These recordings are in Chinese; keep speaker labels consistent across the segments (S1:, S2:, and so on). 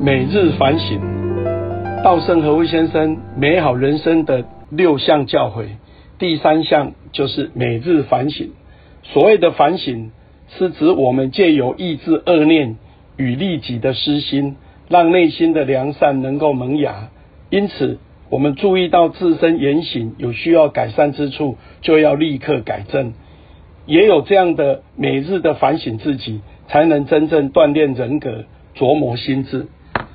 S1: 每日反省，稻盛和夫先生美好人生的六项教诲，第三项就是每日反省。所谓的反省，是指我们借由抑制恶念与利己的私心，让内心的良善能够萌芽。因此，我们注意到自身言行有需要改善之处，就要立刻改正。也有这样的每日的反省自己，才能真正锻炼人格。琢磨心智，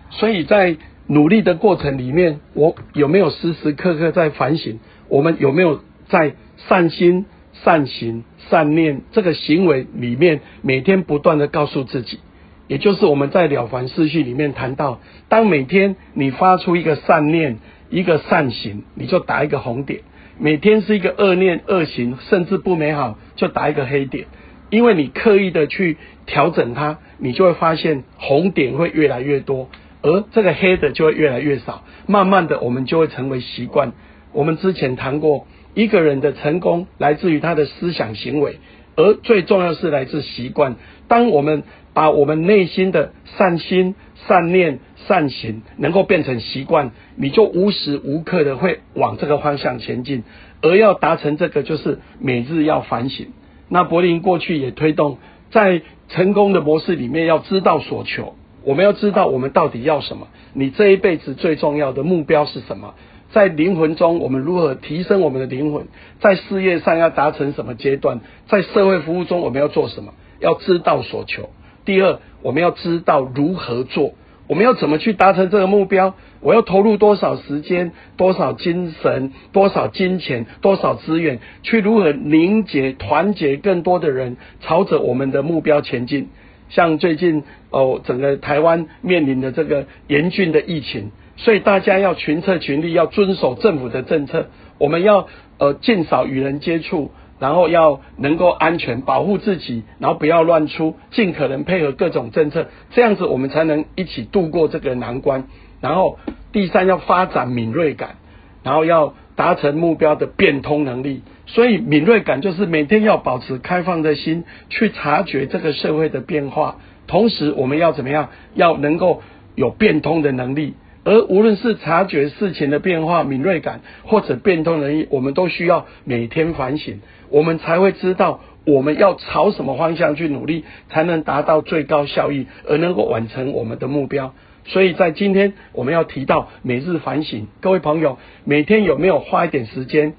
S1: 所以在努力的过程里面，我有没有时时刻刻在反省？我们有没有在善心、善行、善念这个行为里面，每天不断的告诉自己？也就是我们在了凡四训里面谈到，当每天你发出一个善念、一个善行，你就打一个红点；每天是一个恶念、恶行，甚至不美好，就打一个黑点。因为你刻意的去调整它，你就会发现红点会越来越多，而这个黑的就会越来越少。慢慢的，我们就会成为习惯。我们之前谈过，一个人的成功来自于他的思想行为，而最重要是来自习惯。当我们把我们内心的善心、善念、善行能够变成习惯，你就无时无刻的会往这个方向前进。而要达成这个，就是每日要反省。那柏林过去也推动，在成功的模式里面，要知道所求。我们要知道我们到底要什么。你这一辈子最重要的目标是什么？在灵魂中，我们如何提升我们的灵魂？在事业上要达成什么阶段？在社会服务中，我们要做什么？要知道所求。第二，我们要知道如何做。我们要怎么去达成这个目标？我要投入多少时间、多少精神、多少金钱、多少资源，去如何凝结、团结更多的人，朝着我们的目标前进？像最近哦，整个台湾面临的这个严峻的疫情，所以大家要群策群力，要遵守政府的政策。我们要呃尽少与人接触。然后要能够安全保护自己，然后不要乱出，尽可能配合各种政策，这样子我们才能一起度过这个难关。然后第三要发展敏锐感，然后要达成目标的变通能力。所以敏锐感就是每天要保持开放的心，去察觉这个社会的变化。同时我们要怎么样？要能够有变通的能力。而无论是察觉事情的变化、敏锐感，或者变通能力，我们都需要每天反省，我们才会知道我们要朝什么方向去努力，才能达到最高效益，而能够完成我们的目标。所以在今天我们要提到每日反省，各位朋友，每天有没有花一点时间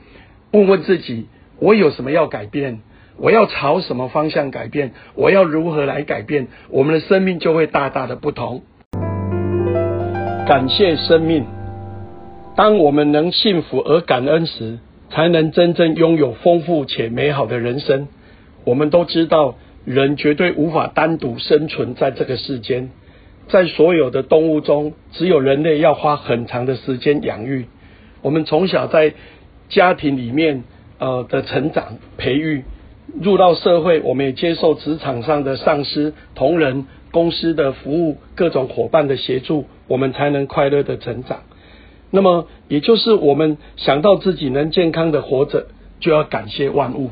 S1: 问问自己：我有什么要改变？我要朝什么方向改变？我要如何来改变？我们的生命就会大大的不同。感谢生命。当我们能幸福而感恩时，才能真正拥有丰富且美好的人生。我们都知道，人绝对无法单独生存在这个世间。在所有的动物中，只有人类要花很长的时间养育。我们从小在家庭里面呃的成长培育，入到社会，我们也接受职场上的上司、同仁。公司的服务，各种伙伴的协助，我们才能快乐的成长。那么，也就是我们想到自己能健康的活着，就要感谢万物。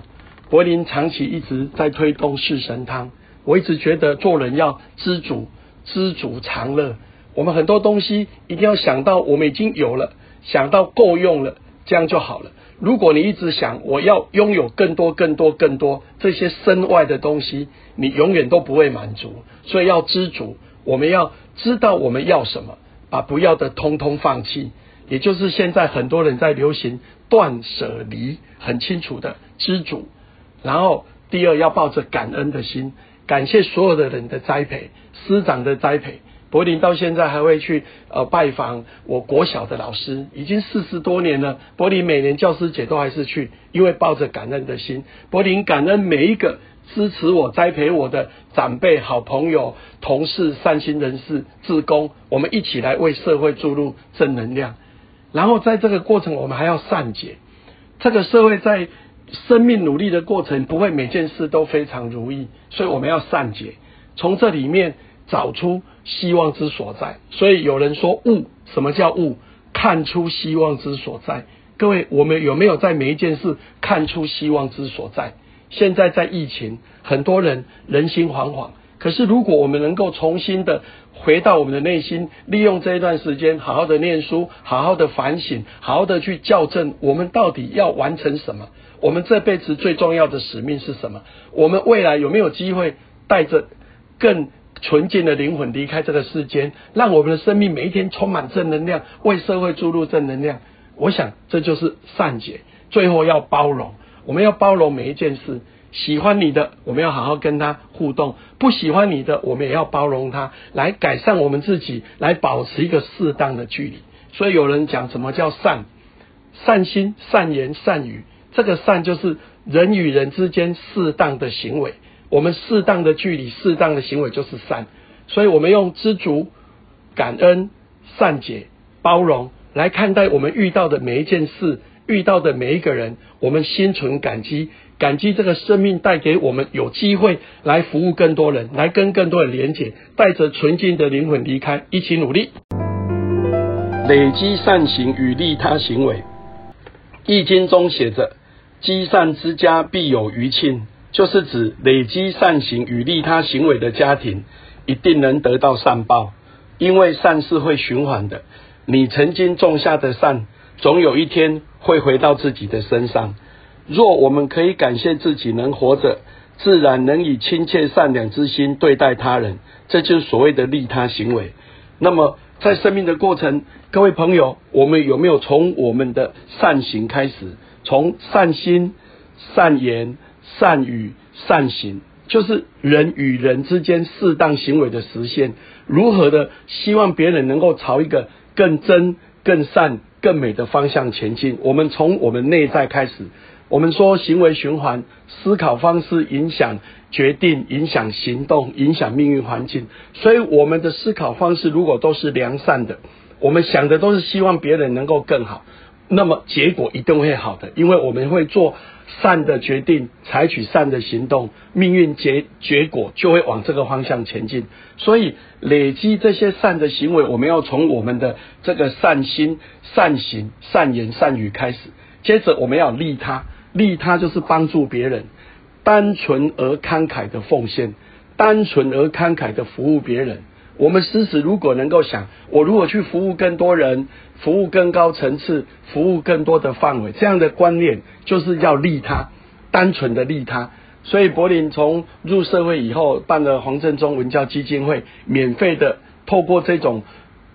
S1: 柏林长期一直在推动四神汤，我一直觉得做人要知足，知足常乐。我们很多东西一定要想到我们已经有了，想到够用了，这样就好了。如果你一直想我要拥有更多、更多、更多这些身外的东西，你永远都不会满足。所以要知足，我们要知道我们要什么，把不要的通通放弃。也就是现在很多人在流行断舍离，很清楚的知足。然后第二要抱着感恩的心，感谢所有的人的栽培，师长的栽培。柏林到现在还会去呃拜访我国小的老师，已经四十多年了。柏林每年教师节都还是去，因为抱着感恩的心。柏林感恩每一个支持我、栽培我的长辈、好朋友、同事、善心人士、志工，我们一起来为社会注入正能量。然后在这个过程，我们还要善解。这个社会在生命努力的过程，不会每件事都非常如意，所以我们要善解。从这里面。找出希望之所在，所以有人说悟，什么叫悟？看出希望之所在。各位，我们有没有在每一件事看出希望之所在？现在在疫情，很多人人心惶惶，可是如果我们能够重新的回到我们的内心，利用这一段时间，好好的念书，好好的反省，好好的去校正，我们到底要完成什么？我们这辈子最重要的使命是什么？我们未来有没有机会带着更纯净的灵魂离开这个世间，让我们的生命每一天充满正能量，为社会注入正能量？我想这就是善解。最后要包容，我们要包容每一件事。喜欢你的，我们要好好跟他互动；不喜欢你的，我们也要包容他，来改善我们自己，来保持一个适当的距离。所以有人讲什么叫善？善心、善言、善语。这个善就是人与人之间适当的行为。我们适当的距离、适当的行为就是善。所以我们用知足、感恩、善解、包容来看待我们遇到的每一件事。遇到的每一个人，我们心存感激，感激这个生命带给我们有机会来服务更多人，来跟更多人连结，带着纯净的灵魂离开，一起努力，累积善行与利他行为。易经中写着：“积善之家必有余庆”，就是指累积善行与利他行为的家庭，一定能得到善报，因为善是会循环的。你曾经种下的善。总有一天会回到自己的身上。若我们可以感谢自己能活着，自然能以亲切善良之心对待他人，这就是所谓的利他行为。那么，在生命的过程，各位朋友，我们有没有从我们的善行开始？从善心、善言、善语、善行，就是人与人之间适当行为的实现。如何的希望别人能够朝一个更真、更善？更美的方向前进。我们从我们内在开始。我们说行为循环，思考方式影响决定，影响行动，影响命运环境。所以我们的思考方式如果都是良善的，我们想的都是希望别人能够更好。那么结果一定会好的，因为我们会做善的决定，采取善的行动，命运结结果就会往这个方向前进。所以累积这些善的行为，我们要从我们的这个善心、善行、善言、善语开始。接着我们要利他，利他就是帮助别人，单纯而慷慨的奉献，单纯而慷慨的服务别人。我们时时如果能够想，我如果去服务更多人，服务更高层次，服务更多的范围，这样的观念就是要利他，单纯的利他。所以柏林从入社会以后，办了黄振中文教基金会，免费的透过这种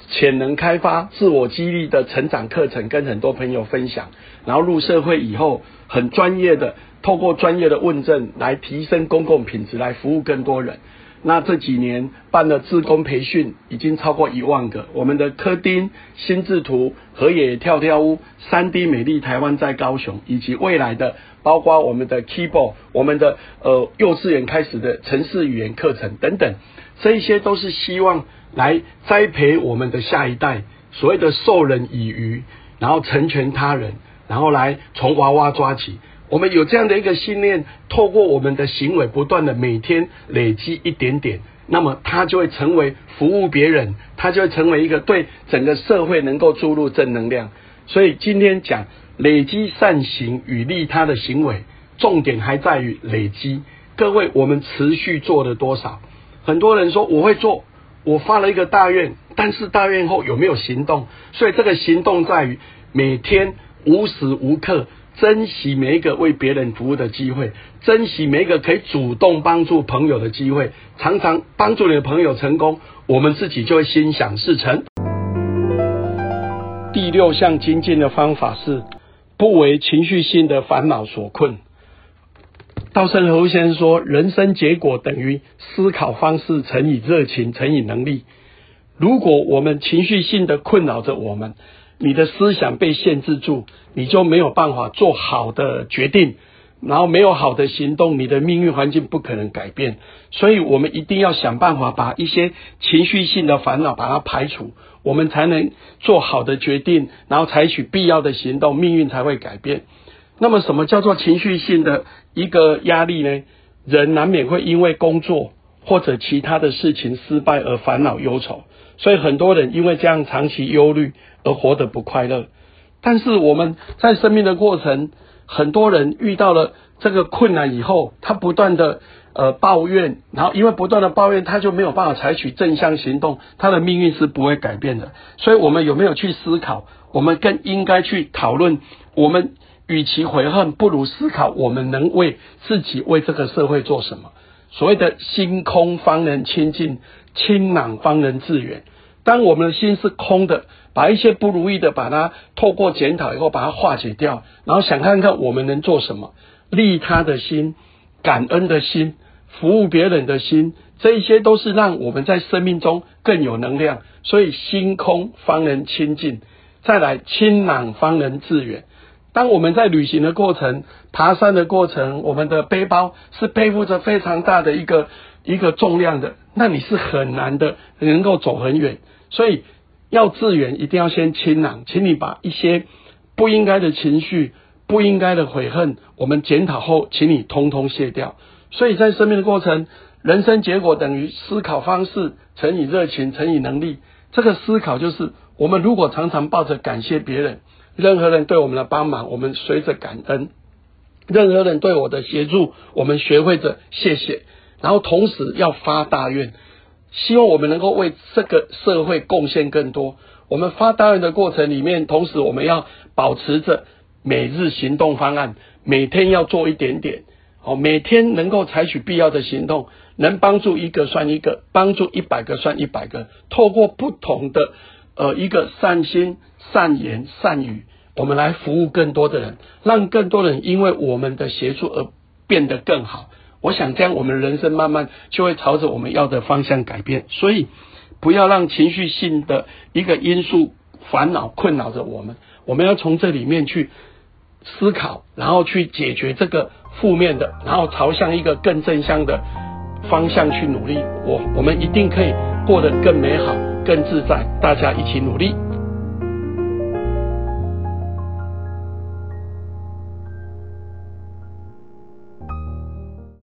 S1: 潜能开发、自我激励的成长课程，跟很多朋友分享。然后入社会以后，很专业的透过专业的问政来提升公共品质，来服务更多人。那这几年办的自工培训已经超过一万个，我们的科丁、心智图、河野跳跳屋、三 D 美丽台湾在高雄，以及未来的包括我们的 Keyboard、我们的呃幼稚园开始的城市语言课程等等，这一些都是希望来栽培我们的下一代，所谓的授人以渔，然后成全他人，然后来从娃娃抓起。我们有这样的一个信念，透过我们的行为不断的每天累积一点点，那么它就会成为服务别人，它就会成为一个对整个社会能够注入正能量。所以今天讲累积善行与利他的行为，重点还在于累积。各位，我们持续做了多少？很多人说我会做，我发了一个大愿，但是大愿后有没有行动？所以这个行动在于每天无时无刻。珍惜每一个为别人服务的机会，珍惜每一个可以主动帮助朋友的机会。常常帮助你的朋友成功，我们自己就会心想事成。第六项精进的方法是不为情绪性的烦恼所困。稻盛和夫先生说：“人生结果等于思考方式乘以热情乘以能力。如果我们情绪性的困扰着我们。”你的思想被限制住，你就没有办法做好的决定，然后没有好的行动，你的命运环境不可能改变。所以，我们一定要想办法把一些情绪性的烦恼把它排除，我们才能做好的决定，然后采取必要的行动，命运才会改变。那么，什么叫做情绪性的一个压力呢？人难免会因为工作或者其他的事情失败而烦恼忧愁。所以很多人因为这样长期忧虑而活得不快乐。但是我们在生命的过程，很多人遇到了这个困难以后，他不断的呃抱怨，然后因为不断的抱怨，他就没有办法采取正向行动，他的命运是不会改变的。所以，我们有没有去思考？我们更应该去讨论，我们与其悔恨，不如思考我们能为自己、为这个社会做什么。所谓的心空方能清净，清朗方能致远。当我们的心是空的，把一些不如意的，把它透过检讨以后，把它化解掉，然后想看看我们能做什么，利他的心、感恩的心、服务别人的心，这一些都是让我们在生命中更有能量。所以心空方能清净，再来清朗方能致远。当我们在旅行的过程、爬山的过程，我们的背包是背负着非常大的一个一个重量的，那你是很难的能够走很远。所以要致远，一定要先清朗，请你把一些不应该的情绪、不应该的悔恨，我们检讨后，请你通通卸掉。所以在生命的过程，人生结果等于思考方式乘以热情乘以能力。这个思考就是，我们如果常常抱着感谢别人，任何人对我们的帮忙，我们随着感恩；任何人对我的协助，我们学会着谢谢。然后同时要发大愿。希望我们能够为这个社会贡献更多。我们发大愿的过程里面，同时我们要保持着每日行动方案，每天要做一点点，哦，每天能够采取必要的行动，能帮助一个算一个，帮助一百个算一百个。透过不同的呃一个善心、善言、善语，我们来服务更多的人，让更多人因为我们的协助而变得更好。我想这样，我们人生慢慢就会朝着我们要的方向改变。所以，不要让情绪性的一个因素烦恼困扰着我们。我们要从这里面去思考，然后去解决这个负面的，然后朝向一个更正向的方向去努力。我我们一定可以过得更美好、更自在。大家一起努力。